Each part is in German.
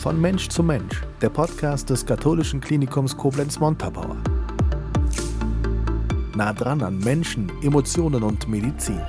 Von Mensch zu Mensch, der Podcast des katholischen Klinikums Koblenz-Montabaur. Nah dran an Menschen, Emotionen und Medizin.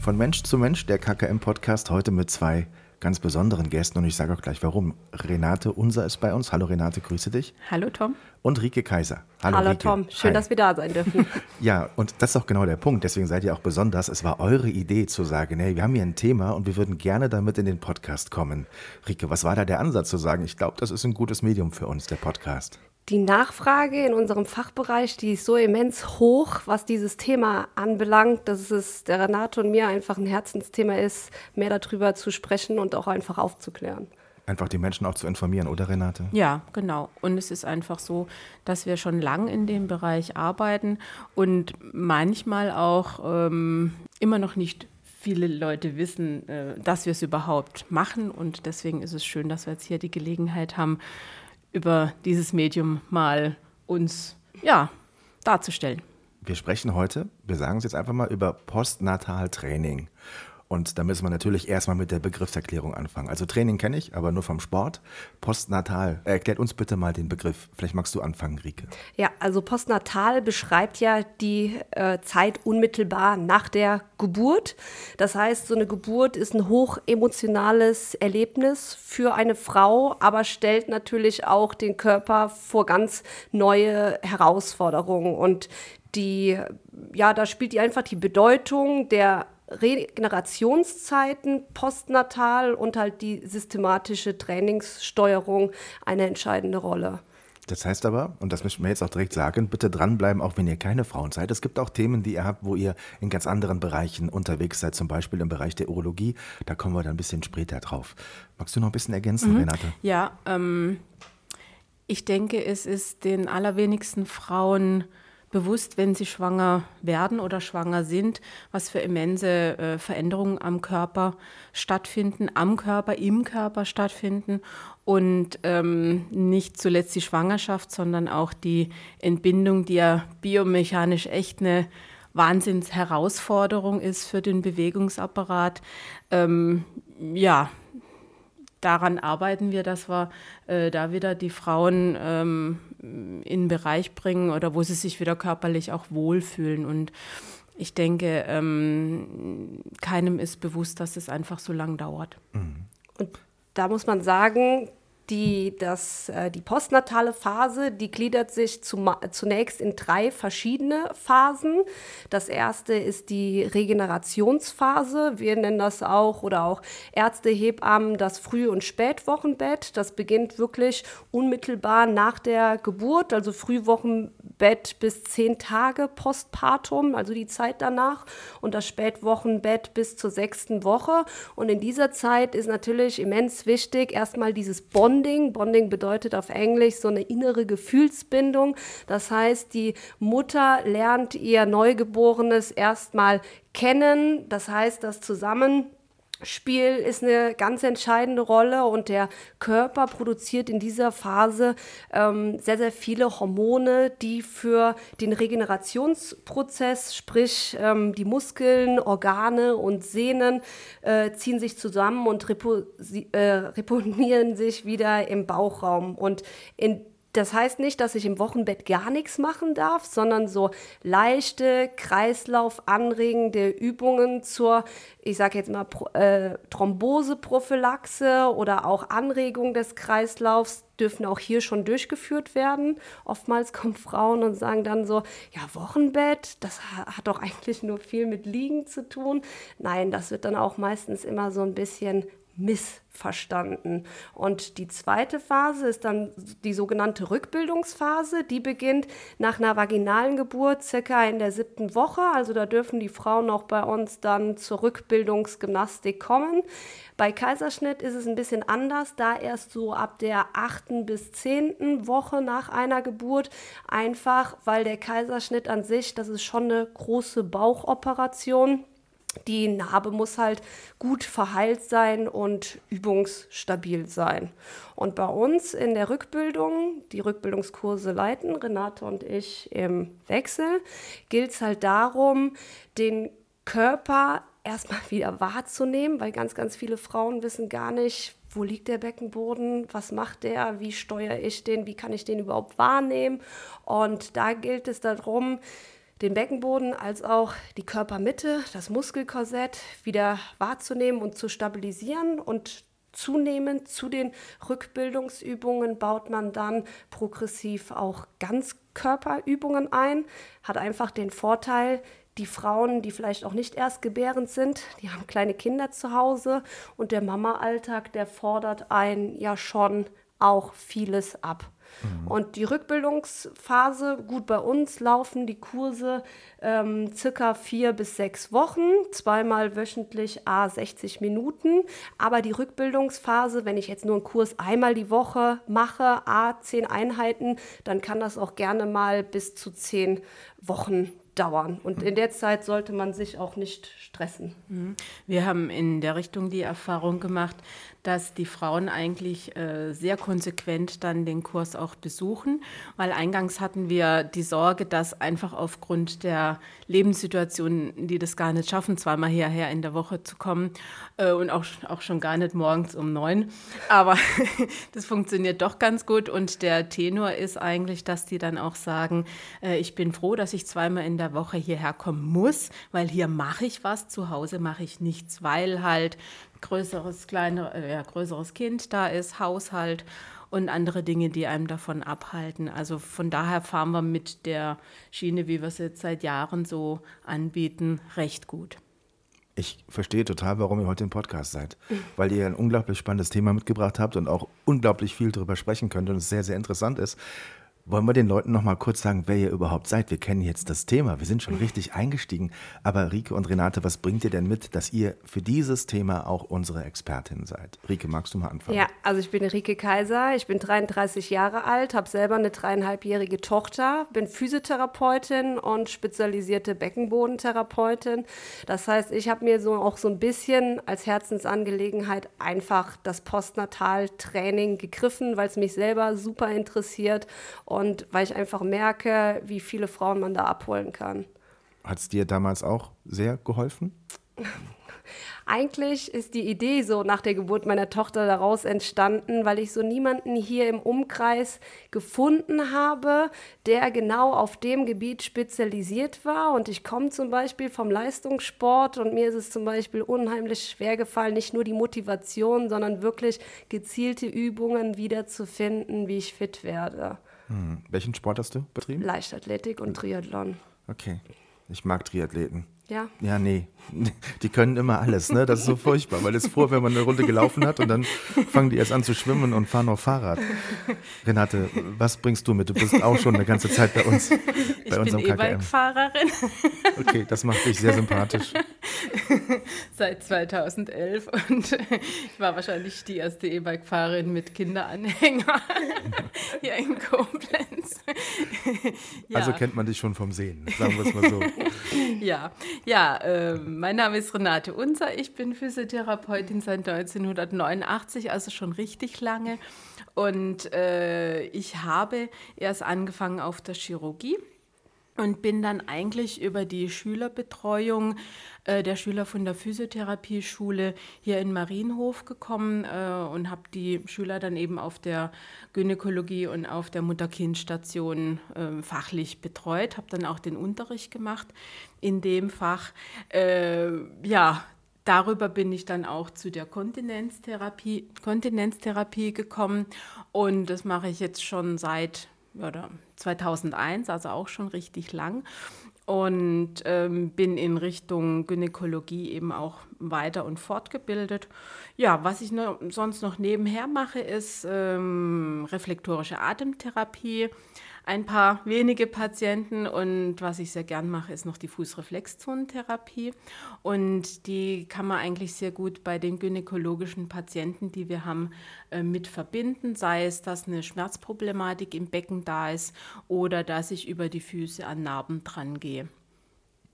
Von Mensch zu Mensch, der KKM-Podcast heute mit zwei ganz besonderen Gästen und ich sage auch gleich warum. Renate Unser ist bei uns. Hallo Renate, grüße dich. Hallo Tom. Und Rike Kaiser. Hallo, Hallo Rike. Tom, schön, Hi. dass wir da sein dürfen. ja, und das ist auch genau der Punkt. Deswegen seid ihr auch besonders. Es war eure Idee zu sagen, hey, wir haben hier ein Thema und wir würden gerne damit in den Podcast kommen. Rike, was war da der Ansatz zu sagen? Ich glaube, das ist ein gutes Medium für uns, der Podcast. Die Nachfrage in unserem Fachbereich, die ist so immens hoch, was dieses Thema anbelangt, dass es der Renate und mir einfach ein Herzensthema ist, mehr darüber zu sprechen und auch einfach aufzuklären. Einfach die Menschen auch zu informieren, oder Renate? Ja, genau. Und es ist einfach so, dass wir schon lang in dem Bereich arbeiten und manchmal auch ähm, immer noch nicht viele Leute wissen, äh, dass wir es überhaupt machen. Und deswegen ist es schön, dass wir jetzt hier die Gelegenheit haben, über dieses Medium mal uns ja, darzustellen. Wir sprechen heute, wir sagen es jetzt einfach mal, über Postnataltraining. Und da müssen wir natürlich erstmal mit der Begriffserklärung anfangen. Also Training kenne ich, aber nur vom Sport. Postnatal, erklärt uns bitte mal den Begriff. Vielleicht magst du anfangen, Rike. Ja, also postnatal beschreibt ja die äh, Zeit unmittelbar nach der Geburt. Das heißt, so eine Geburt ist ein hochemotionales Erlebnis für eine Frau, aber stellt natürlich auch den Körper vor ganz neue Herausforderungen. Und die, ja, da spielt die einfach die Bedeutung der Regenerationszeiten postnatal und halt die systematische Trainingssteuerung eine entscheidende Rolle. Das heißt aber, und das müssen wir jetzt auch direkt sagen, bitte dranbleiben, auch wenn ihr keine Frauen seid. Es gibt auch Themen, die ihr habt, wo ihr in ganz anderen Bereichen unterwegs seid, zum Beispiel im Bereich der Urologie. Da kommen wir dann ein bisschen später drauf. Magst du noch ein bisschen ergänzen, mhm. Renate? Ja, ähm, ich denke, es ist den allerwenigsten Frauen bewusst, wenn sie schwanger werden oder schwanger sind, was für immense äh, Veränderungen am Körper stattfinden, am Körper, im Körper stattfinden und ähm, nicht zuletzt die Schwangerschaft, sondern auch die Entbindung, die ja biomechanisch echt eine Wahnsinnsherausforderung ist für den Bewegungsapparat. Ähm, ja, daran arbeiten wir, dass wir äh, da wieder die Frauen ähm, in einen Bereich bringen oder wo sie sich wieder körperlich auch wohlfühlen. Und ich denke, ähm, keinem ist bewusst, dass es einfach so lang dauert. Mhm. Und da muss man sagen, die, das, äh, die postnatale Phase, die gliedert sich zunächst in drei verschiedene Phasen. Das erste ist die Regenerationsphase. Wir nennen das auch oder auch Ärzte, Hebammen das Früh- und Spätwochenbett. Das beginnt wirklich unmittelbar nach der Geburt, also Frühwochenbett bis zehn Tage postpartum, also die Zeit danach, und das Spätwochenbett bis zur sechsten Woche. Und in dieser Zeit ist natürlich immens wichtig, erstmal dieses Bond Bonding. Bonding bedeutet auf Englisch so eine innere Gefühlsbindung. Das heißt, die Mutter lernt ihr Neugeborenes erstmal kennen. Das heißt, das Zusammen Spiel ist eine ganz entscheidende Rolle und der Körper produziert in dieser Phase ähm, sehr, sehr viele Hormone, die für den Regenerationsprozess, sprich ähm, die Muskeln, Organe und Sehnen äh, ziehen sich zusammen und repo äh, reponieren sich wieder im Bauchraum. Und in das heißt nicht, dass ich im Wochenbett gar nichts machen darf, sondern so leichte, kreislaufanregende Übungen zur, ich sage jetzt mal, äh, Thromboseprophylaxe oder auch Anregung des Kreislaufs dürfen auch hier schon durchgeführt werden. Oftmals kommen Frauen und sagen dann so, ja, Wochenbett, das hat doch eigentlich nur viel mit Liegen zu tun. Nein, das wird dann auch meistens immer so ein bisschen missverstanden. Und die zweite Phase ist dann die sogenannte Rückbildungsphase. Die beginnt nach einer vaginalen Geburt circa in der siebten Woche. Also da dürfen die Frauen auch bei uns dann zur Rückbildungsgymnastik kommen. Bei Kaiserschnitt ist es ein bisschen anders, da erst so ab der achten bis zehnten Woche nach einer Geburt. Einfach, weil der Kaiserschnitt an sich, das ist schon eine große Bauchoperation die Narbe muss halt gut verheilt sein und übungsstabil sein. Und bei uns in der Rückbildung, die Rückbildungskurse leiten, Renate und ich im Wechsel, gilt es halt darum, den Körper erstmal wieder wahrzunehmen, weil ganz, ganz viele Frauen wissen gar nicht, wo liegt der Beckenboden, was macht der, wie steuere ich den, wie kann ich den überhaupt wahrnehmen. Und da gilt es darum, den Beckenboden als auch die Körpermitte, das Muskelkorsett wieder wahrzunehmen und zu stabilisieren. Und zunehmend zu den Rückbildungsübungen baut man dann progressiv auch Ganzkörperübungen ein, hat einfach den Vorteil, die Frauen, die vielleicht auch nicht erst gebärend sind, die haben kleine Kinder zu Hause. Und der Mama-Alltag, der fordert einen ja schon auch vieles ab. Mhm. Und die Rückbildungsphase, gut bei uns laufen die Kurse ähm, circa vier bis sechs Wochen, zweimal wöchentlich a 60 Minuten. Aber die Rückbildungsphase, wenn ich jetzt nur einen Kurs einmal die Woche mache, a 10 Einheiten, dann kann das auch gerne mal bis zu zehn Wochen dauern. Und in der Zeit sollte man sich auch nicht stressen. Mhm. Wir haben in der Richtung die Erfahrung gemacht, dass die Frauen eigentlich äh, sehr konsequent dann den Kurs auch besuchen, weil eingangs hatten wir die Sorge, dass einfach aufgrund der Lebenssituation, die das gar nicht schaffen, zweimal hierher in der Woche zu kommen äh, und auch, auch schon gar nicht morgens um neun. Aber das funktioniert doch ganz gut und der Tenor ist eigentlich, dass die dann auch sagen, äh, ich bin froh, dass ich zweimal in der Woche hierher kommen muss, weil hier mache ich was, zu Hause mache ich nichts, weil halt größeres, kleiner, äh, ja, größeres Kind da ist, Haushalt und andere Dinge, die einem davon abhalten. Also von daher fahren wir mit der Schiene, wie wir es jetzt seit Jahren so anbieten, recht gut. Ich verstehe total, warum ihr heute im Podcast seid, weil ihr ein unglaublich spannendes Thema mitgebracht habt und auch unglaublich viel darüber sprechen könnt und es sehr, sehr interessant ist. Wollen wir den Leuten noch mal kurz sagen, wer ihr überhaupt seid? Wir kennen jetzt das Thema, wir sind schon richtig eingestiegen. Aber Rike und Renate, was bringt ihr denn mit, dass ihr für dieses Thema auch unsere Expertin seid? Rike, magst du mal anfangen? Ja, also ich bin Rike Kaiser, ich bin 33 Jahre alt, habe selber eine dreieinhalbjährige Tochter, bin Physiotherapeutin und spezialisierte Beckenbodentherapeutin. Das heißt, ich habe mir so auch so ein bisschen als Herzensangelegenheit einfach das Postnataltraining gegriffen, weil es mich selber super interessiert und weil ich einfach merke, wie viele Frauen man da abholen kann. Hat es dir damals auch sehr geholfen? Eigentlich ist die Idee so nach der Geburt meiner Tochter daraus entstanden, weil ich so niemanden hier im Umkreis gefunden habe, der genau auf dem Gebiet spezialisiert war. Und ich komme zum Beispiel vom Leistungssport und mir ist es zum Beispiel unheimlich schwer gefallen, nicht nur die Motivation, sondern wirklich gezielte Übungen wiederzufinden, wie ich fit werde. Hm. Welchen Sport hast du betrieben? Leichtathletik und Triathlon. Okay. Ich mag Triathleten. Ja. Ja, nee. Die können immer alles, ne? Das ist so furchtbar, weil es froh, wenn man eine Runde gelaufen hat und dann fangen die erst an zu schwimmen und fahren auf Fahrrad. Renate, was bringst du mit? Du bist auch schon eine ganze Zeit bei uns. Bei ich unserem bin E-Bike-Fahrerin. Okay, das macht dich sehr sympathisch. Seit 2011 und ich war wahrscheinlich die erste E-Bike-Fahrerin mit Kinderanhänger hier in Koblenz. Ja. Also kennt man dich schon vom Sehen, sagen wir es mal so. Ja, ja, äh, mein Name ist Renate Unser. Ich bin Physiotherapeutin seit 1989, also schon richtig lange. Und äh, ich habe erst angefangen auf der Chirurgie und bin dann eigentlich über die Schülerbetreuung äh, der Schüler von der Physiotherapieschule hier in Marienhof gekommen äh, und habe die Schüler dann eben auf der Gynäkologie und auf der Mutter-Kind-Station äh, fachlich betreut, habe dann auch den Unterricht gemacht in dem Fach. Äh, ja, darüber bin ich dann auch zu der Kontinenztherapie, Kontinenztherapie gekommen und das mache ich jetzt schon seit oder 2001, also auch schon richtig lang. Und ähm, bin in Richtung Gynäkologie eben auch weiter und fortgebildet. Ja, was ich noch, sonst noch nebenher mache, ist ähm, reflektorische Atemtherapie ein paar wenige Patienten und was ich sehr gern mache, ist noch die Fußreflexzonentherapie und die kann man eigentlich sehr gut bei den gynäkologischen Patienten, die wir haben, äh, mit verbinden, sei es, dass eine Schmerzproblematik im Becken da ist oder dass ich über die Füße an Narben dran gehe,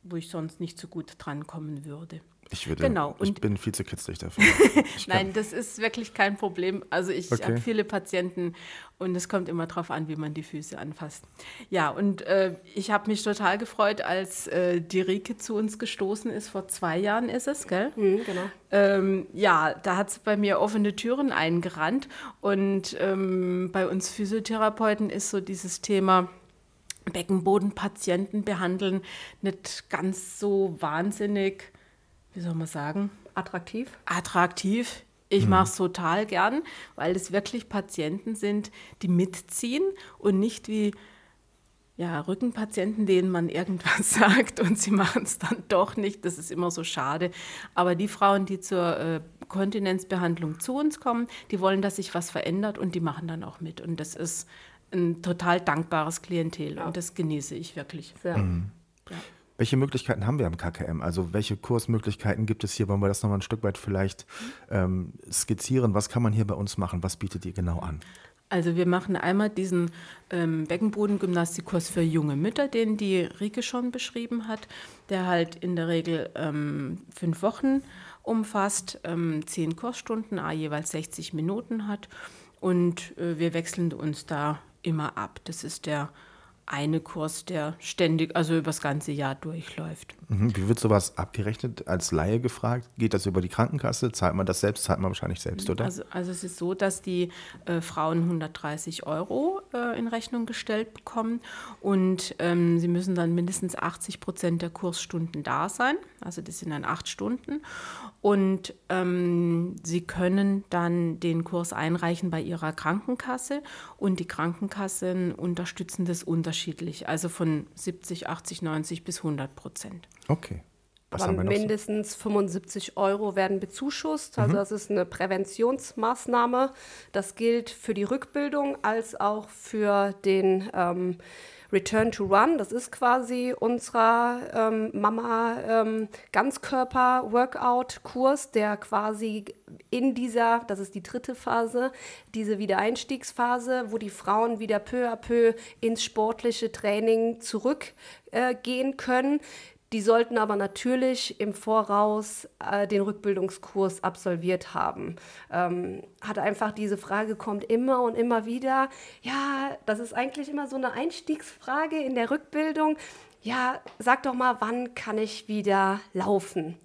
wo ich sonst nicht so gut drankommen würde. Ich würde, Genau. ich Und bin viel zu kitzlig dafür. Nein, das ist wirklich kein Problem. Also ich Okay. habe viele Patienten und es kommt immer darauf an, wie man die Füße anfasst. Ja, und äh, ich habe mich total gefreut, als äh, die Rike zu uns gestoßen ist. Vor zwei Jahren ist es, gell? Mhm, genau. Ähm, ja, da hat sie bei mir offene Türen eingerannt. Und ähm, bei uns Physiotherapeuten ist so dieses Thema Beckenbodenpatienten behandeln nicht ganz so wahnsinnig, wie soll man sagen, Attraktiv. attraktiv. Ich mache es total gern, weil es wirklich Patienten sind, die mitziehen und nicht wie ja, Rückenpatienten, denen man irgendwas sagt und sie machen es dann doch nicht. Das ist immer so schade. Aber die Frauen, die zur äh, Kontinenzbehandlung zu uns kommen, die wollen, dass sich was verändert und die machen dann auch mit. Und das ist ein total dankbares Klientel und das genieße ich wirklich. Sehr. Welche Möglichkeiten haben wir am KKM? Also welche Kursmöglichkeiten gibt es hier? Wollen wir das nochmal ein Stück weit vielleicht ähm, skizzieren? Was kann man hier bei uns machen? Was bietet ihr genau an? Also wir machen einmal diesen ähm, Beckenbodengymnastikkurs für junge Mütter, den die Rike schon beschrieben hat, der halt in der Regel ähm, fünf Wochen umfasst, ähm, zehn Kursstunden, a jeweils 60 Minuten hat und äh, wir wechseln uns da immer ab. Das ist der eine Kurs, der ständig, also über das ganze Jahr durchläuft. Mhm. Wie wird sowas abgerechnet? Als Laie gefragt? Geht das über die Krankenkasse? Zahlt man das selbst? Zahlt man wahrscheinlich selbst, oder? Also, also es ist so, dass die äh, Frauen 130 Euro äh, in Rechnung gestellt bekommen und ähm, sie müssen dann mindestens 80 Prozent der Kursstunden da sein. Also das sind dann acht Stunden. Und ähm, sie können dann den Kurs einreichen bei ihrer Krankenkasse und die Krankenkassen unterstützen das unterschiedlich, also von 70, 80, 90 bis 100 Prozent. okay. Was Aber haben wir noch? so? mindestens 75 Euro werden bezuschusst. Also das ist eine Präventionsmaßnahme. Das gilt für die Rückbildung als auch für den ähm, Return to Run. Das ist quasi unserer ähm, Mama ähm, der quasi in dieser, das ist die dritte Phase, diese Wiedereinstiegsphase, wo die Frauen wieder peu à peu ins sportliche Training zurückgehen äh, können. Die sollten aber natürlich im Voraus äh, den Rückbildungskurs absolviert haben. Ähm, hat einfach diese Frage kommt immer und immer wieder. Ja, das ist eigentlich immer so eine Einstiegsfrage in der Rückbildung. Ja, sag doch mal, wann kann ich wieder laufen?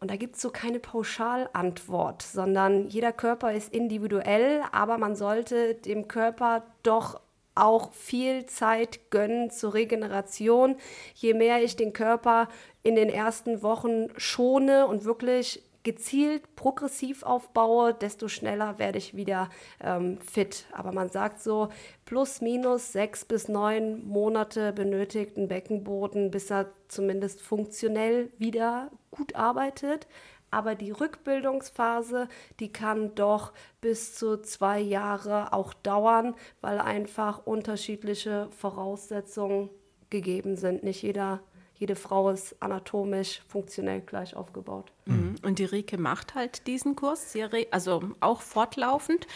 Und da gibt es so keine Pauschalantwort, sondern jeder Körper ist individuell, aber man sollte dem Körper doch auch viel Zeit gönnen zur Regeneration. Je mehr ich den Körper in den ersten Wochen schone und wirklich gezielt progressiv aufbaue, desto schneller werde ich wieder ähm, fit. Aber man sagt so, plus minus sechs bis neun Monate benötigt ein Beckenboden, bis er zumindest funktionell wieder gut arbeitet. Aber die Rückbildungsphase, die kann doch bis zu zwei Jahre auch dauern, weil einfach unterschiedliche Voraussetzungen gegeben sind. Nicht jeder, jede Frau ist anatomisch funktionell gleich aufgebaut. Mhm. Und die Rike macht halt diesen Kurs, also auch fortlaufend.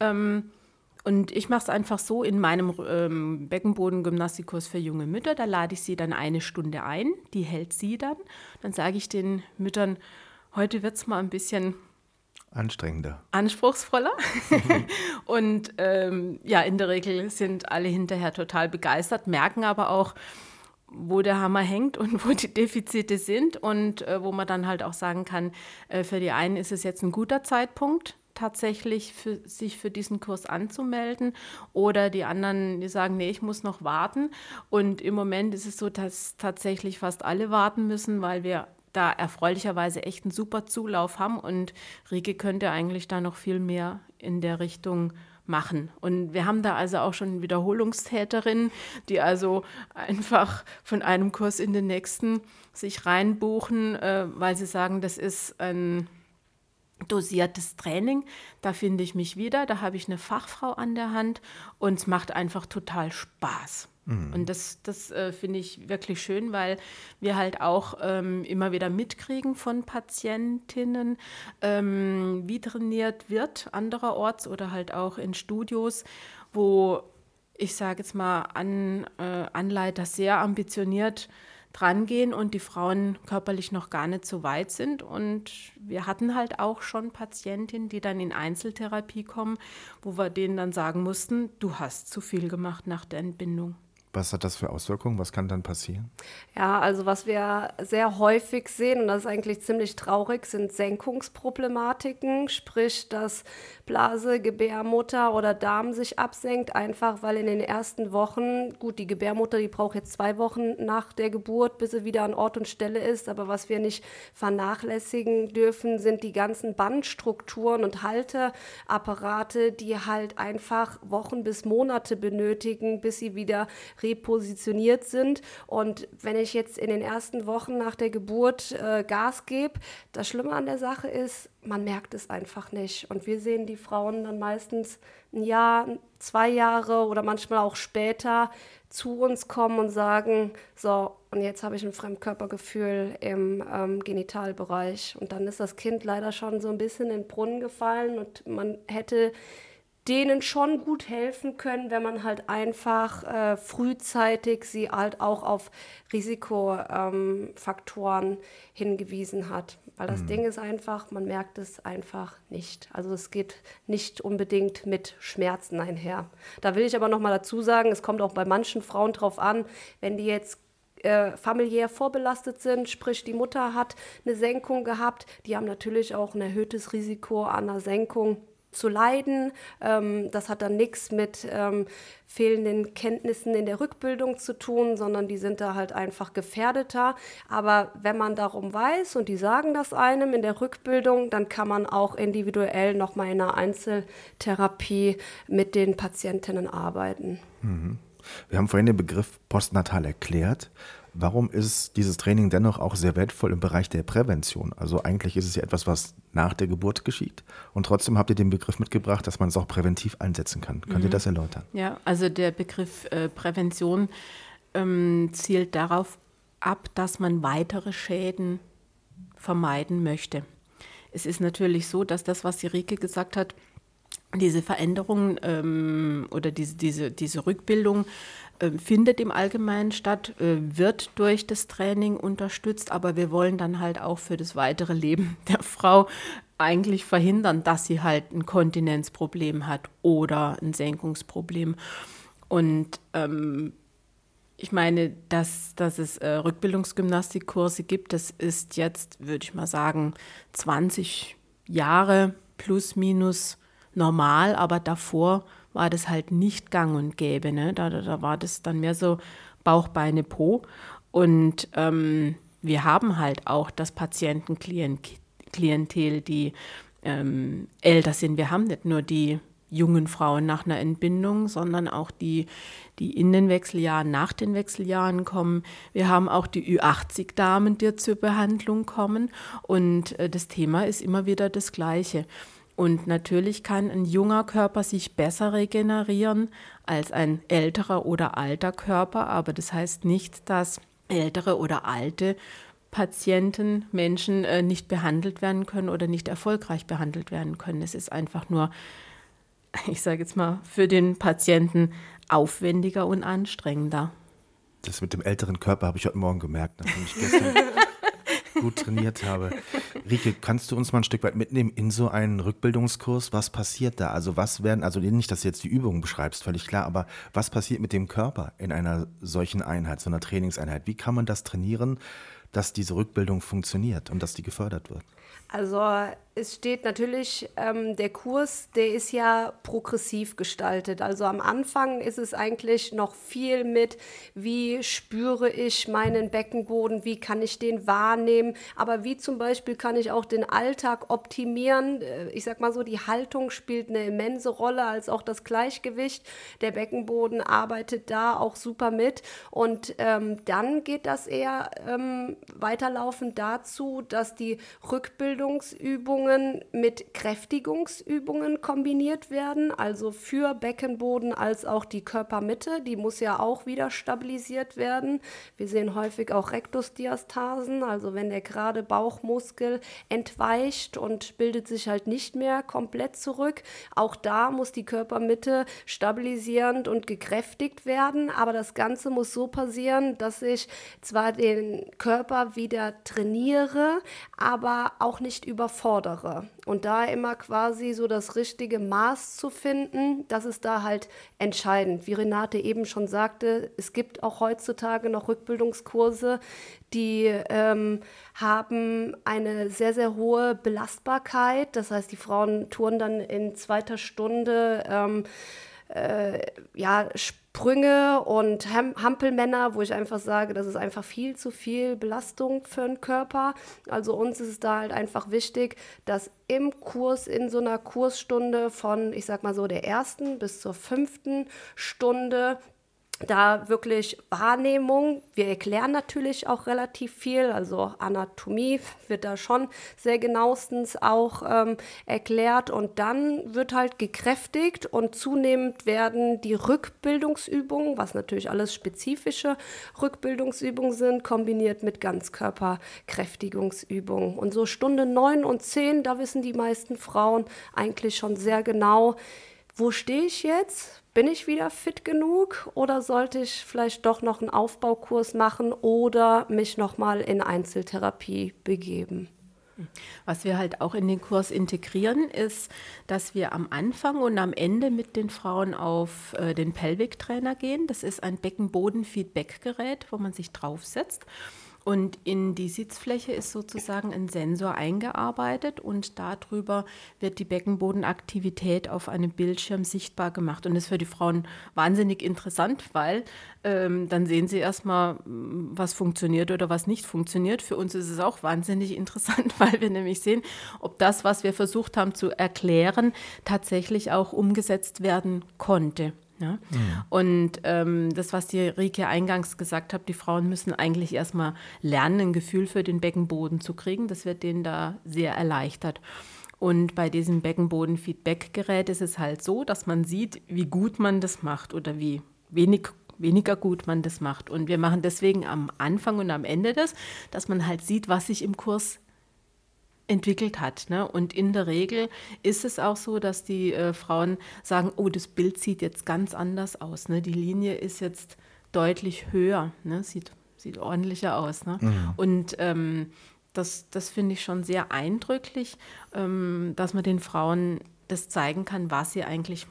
Ähm, und ich mache es einfach so in meinem ähm, Beckenboden-Gymnastikkurs für junge Mütter. Da lade ich sie dann eine Stunde ein, die hält sie dann. Dann sage ich den Müttern, heute wird es mal ein bisschen Anstrengender. anspruchsvoller. und ähm, ja, in der Regel sind alle hinterher total begeistert, merken aber auch, wo der Hammer hängt und wo die Defizite sind und äh, wo man dann halt auch sagen kann, äh, für die einen ist es jetzt ein guter Zeitpunkt, tatsächlich für, sich für diesen Kurs anzumelden oder die anderen, die sagen, nee, ich muss noch warten. Und im Moment ist es so, dass tatsächlich fast alle warten müssen, weil wir da erfreulicherweise echt einen super Zulauf haben und Rike könnte eigentlich da noch viel mehr in der Richtung machen. Und wir haben da also auch schon Wiederholungstäterinnen, die also einfach von einem Kurs in den nächsten sich reinbuchen, äh, weil sie sagen, das ist ein dosiertes Training. Da finde ich mich wieder, da habe ich eine Fachfrau an der Hand und es macht einfach total Spaß. Und das, das äh, finde ich wirklich schön, weil wir halt auch ähm, immer wieder mitkriegen von Patientinnen, ähm, wie trainiert wird andererorts oder halt auch in Studios, wo ich sage jetzt mal an, äh, Anleiter sehr ambitioniert drangehen und die Frauen körperlich noch gar nicht so weit sind. Und wir hatten halt auch schon Patientinnen, die dann in Einzeltherapie kommen, wo wir denen dann sagen mussten, du hast zu viel gemacht nach der Entbindung. Was hat das für Auswirkungen? Was kann dann passieren? Ja, also was wir sehr häufig sehen, und das ist eigentlich ziemlich traurig, sind Senkungsproblematiken, sprich, dass Blase, Gebärmutter oder Darm sich absenkt, einfach weil in den ersten Wochen, gut, die Gebärmutter, die braucht jetzt zwei Wochen nach der Geburt, bis sie wieder an Ort und Stelle ist, aber was wir nicht vernachlässigen dürfen, sind die ganzen Bandstrukturen und Halteapparate, die halt einfach Wochen bis Monate benötigen, bis sie wieder repositioniert sind. Und wenn ich jetzt in den ersten Wochen nach der Geburt äh, Gas gebe, das Schlimme an der Sache ist, man merkt es einfach nicht. Und wir sehen die Frauen dann meistens ein Jahr, zwei Jahre oder manchmal auch später zu uns kommen und sagen, so, und jetzt habe ich ein Fremdkörpergefühl im ähm, Genitalbereich. Und dann ist das Kind leider schon so ein bisschen in den Brunnen gefallen und man hätte denen schon gut helfen können, wenn man halt einfach äh, frühzeitig sie halt auch auf Risikofaktoren ähm, hingewiesen hat. Weil das mhm. Ding ist einfach, man merkt es einfach nicht. Also es geht nicht unbedingt mit Schmerzen einher. Da will ich aber noch mal dazu sagen, es kommt auch bei manchen Frauen drauf an, wenn die jetzt äh, familiär vorbelastet sind, sprich die Mutter hat eine Senkung gehabt, die haben natürlich auch ein erhöhtes Risiko an einer Senkung zu leiden. Ähm, das hat dann nichts mit ähm, fehlenden Kenntnissen in der Rückbildung zu tun, sondern die sind da halt einfach gefährdeter. Aber wenn man darum weiß und die sagen das einem in der Rückbildung, dann kann man auch individuell nochmal in einer Einzeltherapie mit den Patientinnen arbeiten. Mhm. Wir haben vorhin den Begriff postnatal erklärt. Warum ist dieses Training dennoch auch sehr wertvoll im Bereich der Prävention? Also eigentlich ist es ja etwas, was nach der Geburt geschieht. Und trotzdem habt ihr den Begriff mitgebracht, dass man es auch präventiv einsetzen kann. Könnt mhm. ihr das erläutern? Ja, also der Begriff äh, Prävention ähm, zielt darauf ab, dass man weitere Schäden vermeiden möchte. Es ist natürlich so, dass das, was die Rike gesagt hat, diese Veränderung ähm, oder diese, diese, diese Rückbildung findet im Allgemeinen statt, äh, wird durch das Training unterstützt, aber wir wollen dann halt auch für das weitere Leben der Frau eigentlich verhindern, dass sie halt ein Kontinenzproblem hat oder ein Senkungsproblem. Und ähm, ich meine, dass, dass es äh, Rückbildungsgymnastikkurse gibt, das ist jetzt, würde ich mal sagen, 20 Jahre plus minus normal, aber davor war das halt nicht gang und gäbe. Ne? Da, da, da war das dann mehr so Bauch, Beine, Po. Und ähm, wir haben halt auch das Patientenklientel, die ähm, älter sind. Wir haben nicht nur die jungen Frauen nach einer Entbindung, sondern auch die, die in den Wechseljahren, nach den Wechseljahren kommen. Wir haben auch die Ü80-Damen, die zur Behandlung kommen. Und äh, das Thema ist immer wieder das Gleiche. Und natürlich kann ein junger Körper sich besser regenerieren als ein älterer oder alter Körper, aber das heißt nicht, dass ältere oder alte Patienten, Menschen äh, nicht behandelt werden können oder nicht erfolgreich behandelt werden können. Es ist einfach nur, ich sage jetzt mal, für den Patienten aufwendiger und anstrengender. Das mit dem älteren Körper habe ich heute Morgen gemerkt, nachdem ich gestern gut trainiert habe. Rike, kannst du uns mal ein Stück weit mitnehmen in so einen Rückbildungskurs? Was passiert da? Also was werden, also nicht, dass du jetzt die Übungen beschreibst, völlig klar, aber was passiert mit dem Körper in einer solchen Einheit, so einer Trainingseinheit? Wie kann man das trainieren, dass diese Rückbildung funktioniert und dass die gefördert wird? Also es steht natürlich, ähm, der Kurs, der ist ja progressiv gestaltet. Also am Anfang ist es eigentlich noch viel mit, wie spüre ich meinen Beckenboden, wie kann ich den wahrnehmen, aber wie zum Beispiel kann ich auch den Alltag optimieren. Äh, ich sag mal so, die Haltung spielt eine immense Rolle, als auch das Gleichgewicht. Der Beckenboden arbeitet da auch super mit. Und ähm, dann geht das eher ähm, weiterlaufend dazu, dass die Rückbildungsübungen Übungen mit Kräftigungsübungen kombiniert werden, also für Beckenboden als auch die Körpermitte, die muss ja auch wieder stabilisiert werden. Wir sehen häufig auch Rektusdiastasen, also wenn der gerade Bauchmuskel entweicht und bildet sich halt nicht mehr komplett zurück. Auch da muss die Körpermitte stabilisierend und gekräftigt werden, aber das Ganze muss so passieren, dass ich zwar den Körper wieder trainiere, aber auch nicht überfordere. Und da immer quasi so das richtige Maß zu finden, das ist da halt entscheidend. Wie Renate eben schon sagte, es gibt auch heutzutage noch Rückbildungskurse, die ähm, haben eine sehr, sehr hohe Belastbarkeit. Das heißt, die Frauen touren dann in zweiter Stunde ähm, äh, ja, Sprünge und Hampelmänner, wo ich einfach sage, das ist einfach viel zu viel Belastung für den Körper. Also uns ist es da halt einfach wichtig, dass im Kurs, in so einer Kursstunde von, ich sag mal so, der ersten bis zur fünften Stunde da wirklich Wahrnehmung. Wir erklären natürlich auch relativ viel, also Anatomie wird da schon sehr genauestens auch ähm, erklärt und dann wird halt gekräftigt und zunehmend werden die Rückbildungsübungen, was natürlich alles spezifische Rückbildungsübungen sind, kombiniert mit Ganzkörperkräftigungsübungen. Und so Stunde 9 und 10, da wissen die meisten Frauen eigentlich schon sehr genau, wo stehe ich jetzt? bin ich wieder fit genug oder sollte ich vielleicht doch noch einen Aufbaukurs machen oder mich nochmal in Einzeltherapie begeben? Was wir halt auch in den Kurs integrieren, ist, dass wir am Anfang und am Ende mit den Frauen auf äh, den Pelvic-Trainer gehen. Das ist ein Beckenboden-Feedback-Gerät, wo man sich draufsetzt. Und in die Sitzfläche ist sozusagen ein Sensor eingearbeitet und darüber wird die Beckenbodenaktivität auf einem Bildschirm sichtbar gemacht. Und das ist für die Frauen wahnsinnig interessant, weil ähm, dann sehen sie erstmal, was funktioniert oder was nicht funktioniert. Für uns ist es auch wahnsinnig interessant, weil wir nämlich sehen, ob das, was wir versucht haben zu erklären, tatsächlich auch umgesetzt werden konnte. Ja? Mhm. Und ähm, das, was die Rike eingangs gesagt hat, die Frauen müssen eigentlich erstmal lernen, ein Gefühl für den Beckenboden zu kriegen. Das wird denen da sehr erleichtert. Und bei diesem Beckenboden-Feedback-Gerät ist es halt so, dass man sieht, wie gut man das macht oder wie wenig weniger gut man das macht. Und wir machen deswegen am Anfang und am Ende das, dass man halt sieht, was sich im Kurs entwickelt hat. Ne? Und in der Regel ist es auch so, dass die äh, Frauen sagen, oh, das Bild sieht jetzt ganz anders aus. Ne? Die Linie ist jetzt deutlich höher, ne? sieht, sieht ordentlicher aus. Ne? Mhm. Und ähm, das, das finde ich schon sehr eindrücklich, ähm, dass man den Frauen das zeigen kann, was sie eigentlich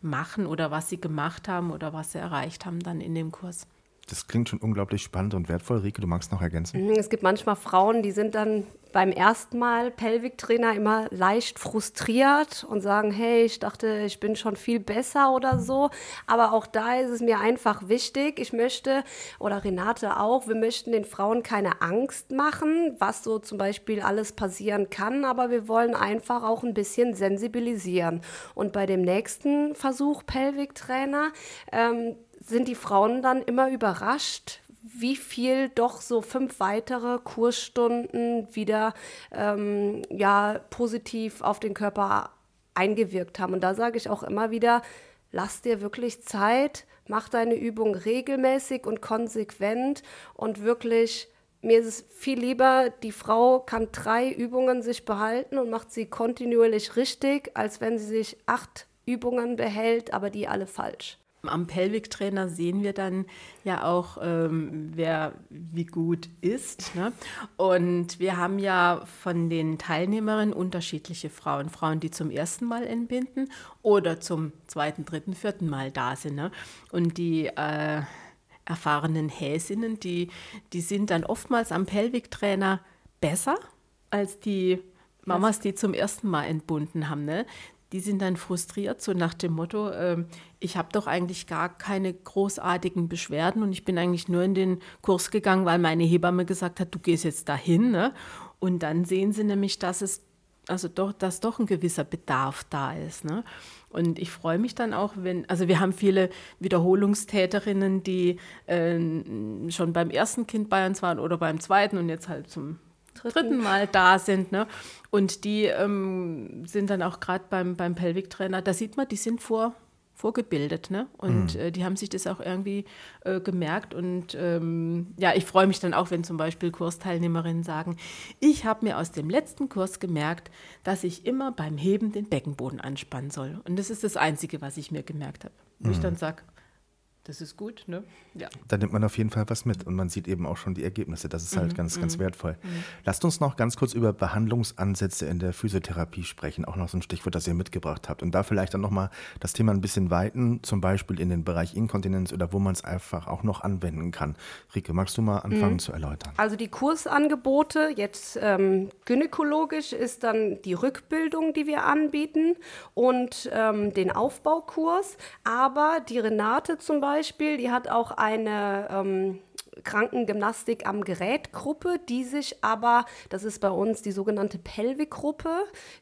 machen oder was sie gemacht haben oder was sie erreicht haben dann in dem Kurs. Das klingt schon unglaublich spannend und wertvoll. Rike, du magst noch ergänzen? Es gibt manchmal Frauen, die sind dann beim ersten Mal Pelviktrainer immer leicht frustriert und sagen, hey, ich dachte, ich bin schon viel besser oder so. Aber auch da ist es mir einfach wichtig. Ich möchte, oder Renate auch, wir möchten den Frauen keine Angst machen, was so zum Beispiel alles passieren kann. Aber wir wollen einfach auch ein bisschen sensibilisieren. Und bei dem nächsten Versuch Pelviktrainer, ähm, sind die Frauen dann immer überrascht, wie viel doch so fünf weitere Kursstunden wieder ähm, ja, positiv auf den Körper eingewirkt haben. Und da sage ich auch immer wieder, lass dir wirklich Zeit, mach deine Übung regelmäßig und konsequent und wirklich mir ist es viel lieber, die Frau kann drei Übungen sich behalten und macht sie kontinuierlich richtig, als wenn sie sich acht Übungen behält, aber die alle falsch. Am Pelviktrainer sehen wir dann ja auch, ähm, wer wie gut ist. Ne? Und wir haben ja von den Teilnehmerinnen unterschiedliche Frauen. Frauen, die zum ersten Mal entbinden oder zum zweiten, dritten, vierten Mal da sind. Ne? Und die äh, erfahrenen Häsinnen, die, die sind dann oftmals am Pelviktrainer besser als die Mamas, die zum ersten Mal entbunden haben. Ne? Die sind dann frustriert, so nach dem Motto, äh, ich habe doch eigentlich gar keine großartigen Beschwerden und ich bin eigentlich nur in den Kurs gegangen, weil meine Hebamme gesagt hat, du gehst jetzt dahin. Ne? Und dann sehen sie nämlich, dass es also doch, dass doch ein gewisser Bedarf da ist. Ne? Und ich freue mich dann auch, wenn, also wir haben viele Wiederholungstäterinnen, die äh, schon beim ersten Kind bei uns waren oder beim zweiten und jetzt halt zum dritten, dritten Mal da sind. Ne? Und die ähm, sind dann auch gerade beim, beim Pelviktrainer, da sieht man, die sind vor, vorgebildet. Ne? Und mhm. äh, die haben sich das auch irgendwie äh, gemerkt. Und ähm, ja, ich freue mich dann auch, wenn zum Beispiel Kursteilnehmerinnen sagen, ich habe mir aus dem letzten Kurs gemerkt, dass ich immer beim Heben den Beckenboden anspannen soll. Und das ist das Einzige, was ich mir gemerkt habe. Wo mhm. ich dann sage, das ist gut, ne? Ja. Da nimmt man auf jeden Fall was mit und man sieht eben auch schon die Ergebnisse. Das ist halt mhm. ganz, ganz mhm. wertvoll. Mhm. Lasst uns noch ganz kurz über Behandlungsansätze in der Physiotherapie sprechen. Auch noch so ein Stichwort, das ihr mitgebracht habt. Und da vielleicht dann nochmal das Thema ein bisschen weiten, zum Beispiel in den Bereich Inkontinenz oder wo man es einfach auch noch anwenden kann. Rike, magst du mal anfangen mhm. zu erläutern? Also die Kursangebote, jetzt ähm, gynäkologisch, ist dann die Rückbildung, die wir anbieten und ähm, den Aufbaukurs. Aber die Renate zum Beispiel, Beispiel, die hat auch eine ähm, Krankengymnastik am Gerätgruppe, die sich aber, das ist bei uns die sogenannte Pelvikgruppe,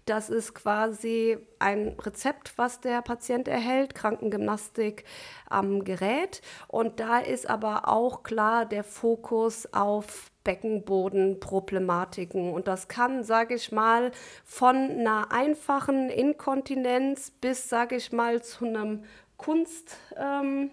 das ist quasi ein Rezept, was der Patient erhält, Krankengymnastik am Gerät. Und da ist aber auch klar der Fokus auf Beckenbodenproblematiken. Und das kann, sage ich mal, von einer einfachen Inkontinenz bis, sage ich mal, zu einem Kunst. Ähm,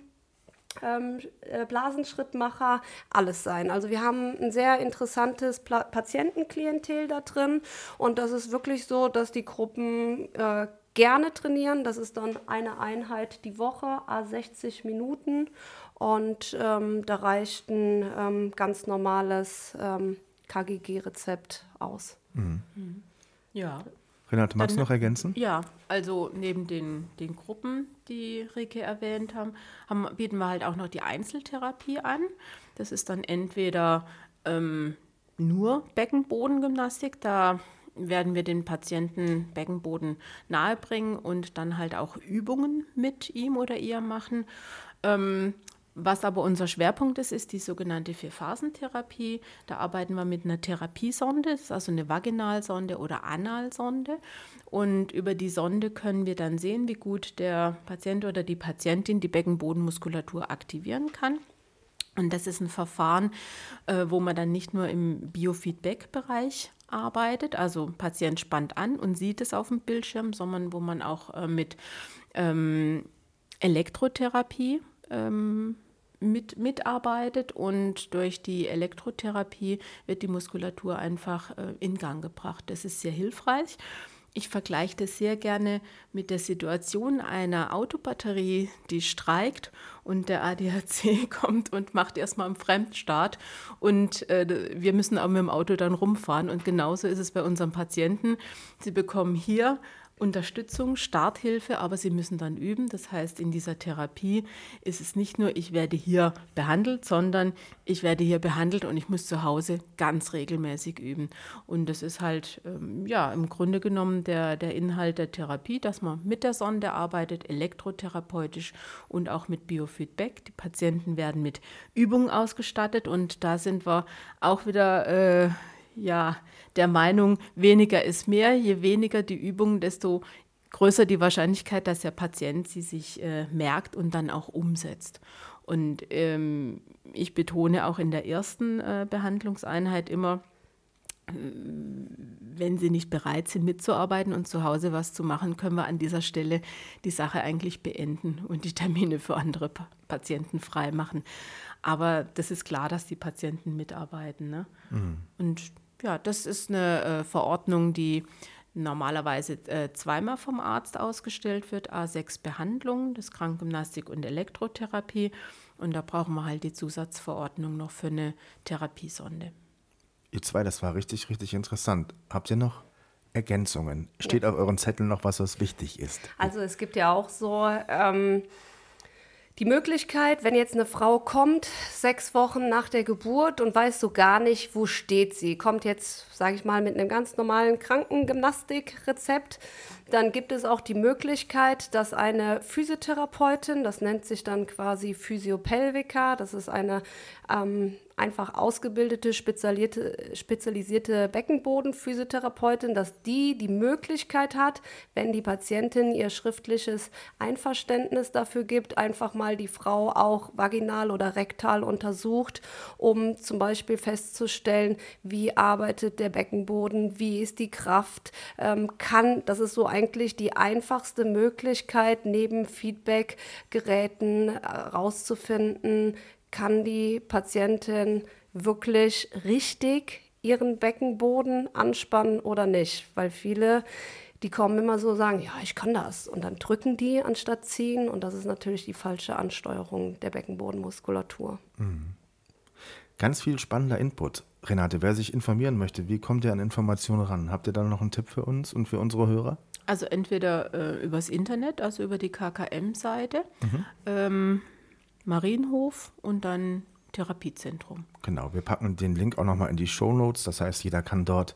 ähm, äh, Blasenschrittmacher, alles sein. Also wir haben ein sehr interessantes Pla Patientenklientel da drin und das ist wirklich so, dass die Gruppen äh, gerne trainieren. Das ist dann eine Einheit die Woche, a 60 Minuten und ähm, da reicht ein ähm, ganz normales ähm, KGG-Rezept aus. Mhm. Mhm. Ja, Renate, magst du noch ergänzen? Ja, also neben den, den Gruppen, die Rike erwähnt haben, haben, bieten wir halt auch noch die Einzeltherapie an. Das ist dann entweder ähm, nur Beckenbodengymnastik, da werden wir den Patienten Beckenboden nahebringen und dann halt auch Übungen mit ihm oder ihr machen. Ähm, was aber unser Schwerpunkt ist, ist die sogenannte Vier-Phasen-Therapie. Da arbeiten wir mit einer Therapiesonde, das ist also eine Vaginalsonde oder Analsonde. Und über die Sonde können wir dann sehen, wie gut der Patient oder die Patientin die Beckenbodenmuskulatur aktivieren kann. Und das ist ein Verfahren, äh, wo man dann nicht nur im Biofeedback-Bereich arbeitet, also Patient spannt an und sieht es auf dem Bildschirm, sondern wo man auch äh, mit ähm, Elektrotherapie ähm, mit, mitarbeitet und durch die Elektrotherapie wird die Muskulatur einfach äh, in Gang gebracht. Das ist sehr hilfreich. Ich vergleiche das sehr gerne mit der Situation einer Autobatterie, die streikt und der ADAC kommt und macht erstmal einen Fremdstart und äh, wir müssen auch mit dem Auto dann rumfahren und genauso ist es bei unseren Patienten. Sie bekommen hier Unterstützung, Starthilfe, aber sie müssen dann üben. Das heißt, in dieser Therapie ist es nicht nur, ich werde hier behandelt, sondern ich werde hier behandelt und ich muss zu Hause ganz regelmäßig üben. Und das ist halt, ähm, ja, im Grunde genommen der, der Inhalt der Therapie, dass man mit der Sonde arbeitet, elektrotherapeutisch und auch mit Biofeedback. Die Patienten werden mit Übungen ausgestattet und da sind wir auch wieder, äh, ja, der Meinung, weniger ist mehr. Je weniger die Übung, desto größer die Wahrscheinlichkeit, dass der Patient sie sich äh, merkt und dann auch umsetzt. Und ähm, ich betone auch in der ersten äh, Behandlungseinheit immer, äh, wenn Sie nicht bereit sind, mitzuarbeiten und zu Hause was zu machen, können wir an dieser Stelle die Sache eigentlich beenden und die Termine für andere pa Patienten freimachen. Aber das ist klar, dass die Patienten mitarbeiten. Ne? Mhm. Und ja, das ist eine äh, Verordnung, die normalerweise äh, zweimal vom Arzt ausgestellt wird, A6 Behandlung, das Krankengymnastik und Elektrotherapie. Und da brauchen wir halt die Zusatzverordnung noch für eine Therapiesonde. Ihr zwei, das war richtig, richtig interessant. Habt ihr noch Ergänzungen? Steht ja. auf euren Zetteln noch was, was wichtig ist? Also es gibt ja auch so ähm, die Möglichkeit, wenn jetzt eine Frau kommt, sechs Wochen nach der Geburt und weiß so gar nicht, wo steht sie, kommt jetzt, sage ich mal, mit einem ganz normalen Krankengymnastikrezept, Dann gibt es auch die Möglichkeit, dass eine Physiotherapeutin, das nennt sich dann quasi Physiopelvica, das ist eine ähm, einfach ausgebildete, spezialisierte, spezialisierte Beckenbodenphysiotherapeutin, dass die die Möglichkeit hat, wenn die Patientin ihr schriftliches Einverständnis dafür gibt, einfach mal die Frau auch vaginal oder rektal untersucht, um zum Beispiel festzustellen, wie arbeitet der Beckenboden, wie ist die Kraft, ähm, kann, das ist so eigentlich die einfachste Möglichkeit, neben Feedback-Geräten äh, kann die Patientin wirklich richtig ihren Beckenboden anspannen oder nicht? Weil viele, die kommen immer so sagen, ja, ich kann das. Und dann drücken die anstatt ziehen. Und das ist natürlich die falsche Ansteuerung der Beckenbodenmuskulatur. Mhm. Ganz viel spannender Input. Renate, wer sich informieren möchte, wie kommt ihr an Informationen ran? Habt ihr da noch einen Tipp für uns und für unsere Hörer? Also entweder äh, übers Internet, also über die KKM-Seite. Mhm. Ähm, Marienhof und dann Therapiezentrum. Genau, wir packen den Link auch nochmal in die Show Notes. Das heißt, jeder kann dort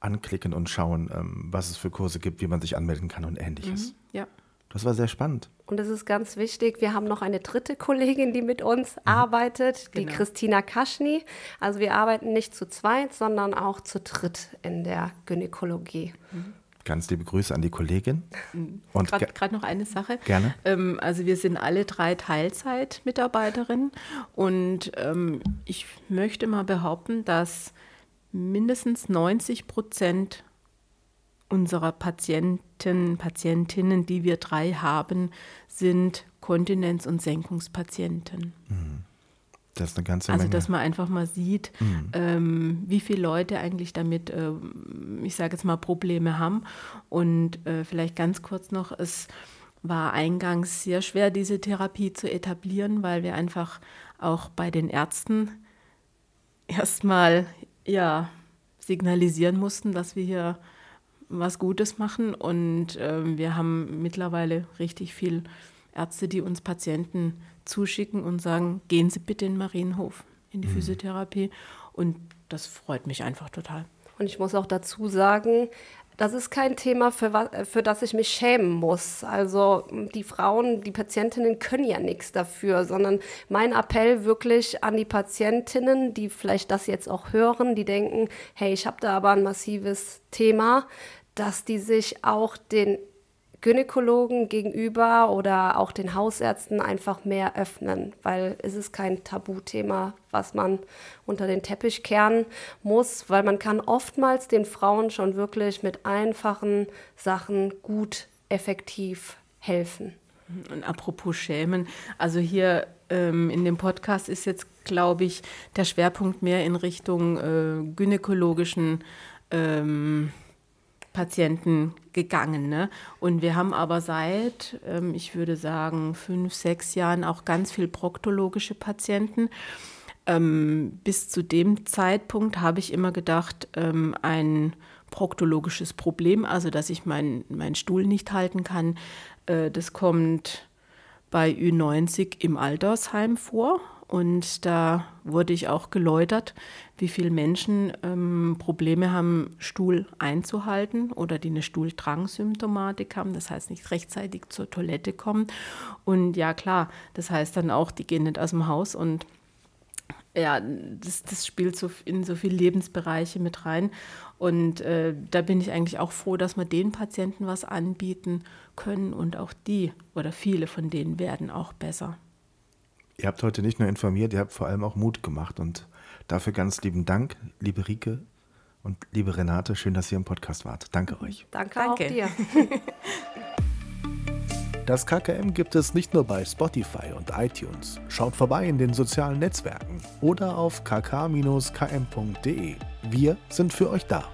anklicken und schauen, ähm, was es für Kurse gibt, wie man sich anmelden kann und ähnliches. Mhm, ja. Das war sehr spannend. Und es ist ganz wichtig, wir haben noch eine dritte Kollegin, die mit uns mhm. arbeitet, die genau. Christina Kaschny. Also wir arbeiten nicht zu zweit, sondern auch zu dritt in der Gynäkologie. Mhm. Ganz liebe Grüße an die Kollegin. Mhm. Und gerade noch eine Sache. Gerne. Ähm, also wir sind alle drei Teilzeitmitarbeiterinnen und ähm, ich möchte mal behaupten, dass mindestens 90 Prozent unserer Patienten, Patientinnen, die wir drei haben, sind Kontinenz- und Senkungspatienten. Mhm. Das ist eine ganze also, Menge. dass man einfach mal sieht, mhm. ähm, wie viele Leute eigentlich damit, äh, ich sage jetzt mal, Probleme haben. Und äh, vielleicht ganz kurz noch, es war eingangs sehr schwer, diese Therapie zu etablieren, weil wir einfach auch bei den Ärzten erstmal ja, signalisieren mussten, dass wir hier was Gutes machen. Und äh, wir haben mittlerweile richtig viel Ärzte, die uns Patienten zuschicken und sagen, gehen Sie bitte in den Marienhof, in die mhm. Physiotherapie. Und das freut mich einfach total. Und ich muss auch dazu sagen, das ist kein Thema, für, für das ich mich schämen muss. Also die Frauen, die Patientinnen können ja nichts dafür, sondern mein Appell wirklich an die Patientinnen, die vielleicht das jetzt auch hören, die denken, hey, ich habe da aber ein massives Thema, dass die sich auch den Gynäkologen gegenüber oder auch den Hausärzten einfach mehr öffnen, weil es ist kein Tabuthema, was man unter den Teppich kehren muss, weil man kann oftmals den Frauen schon wirklich mit einfachen Sachen gut, effektiv helfen. Und apropos Schämen, also hier ähm, in dem Podcast ist jetzt, glaube ich, der Schwerpunkt mehr in Richtung äh, gynäkologischen ähm, Patienten gegangen. Ne? Und wir haben aber seit, ähm, ich würde sagen, fünf, sechs Jahren auch ganz viel proktologische Patienten. Ähm, bis zu dem Zeitpunkt habe ich immer gedacht, ähm, ein proktologisches Problem, also dass ich meinen mein Stuhl nicht halten kann, äh, das kommt bei Ü90 im Altersheim vor. Und da wurde ich auch geläutert, wie viele Menschen ähm, Probleme haben, Stuhl einzuhalten oder die eine Stuhldrangsymptomatik haben, das heißt nicht rechtzeitig zur Toilette kommen. Und ja klar, das heißt dann auch, die gehen nicht aus dem Haus und ja, das, das spielt so in so viele Lebensbereiche mit rein. Und äh, da bin ich eigentlich auch froh, dass wir den Patienten was anbieten können und auch die oder viele von denen werden auch besser. Ihr habt heute nicht nur informiert, ihr habt vor allem auch Mut gemacht. Und dafür ganz lieben Dank, liebe Rike und liebe Renate. Schön, dass ihr im Podcast wart. Danke euch. Danke, Danke. auch dir. Das KKM gibt es nicht nur bei Spotify und iTunes. Schaut vorbei in den sozialen Netzwerken oder auf kk-km.de. Wir sind für euch da.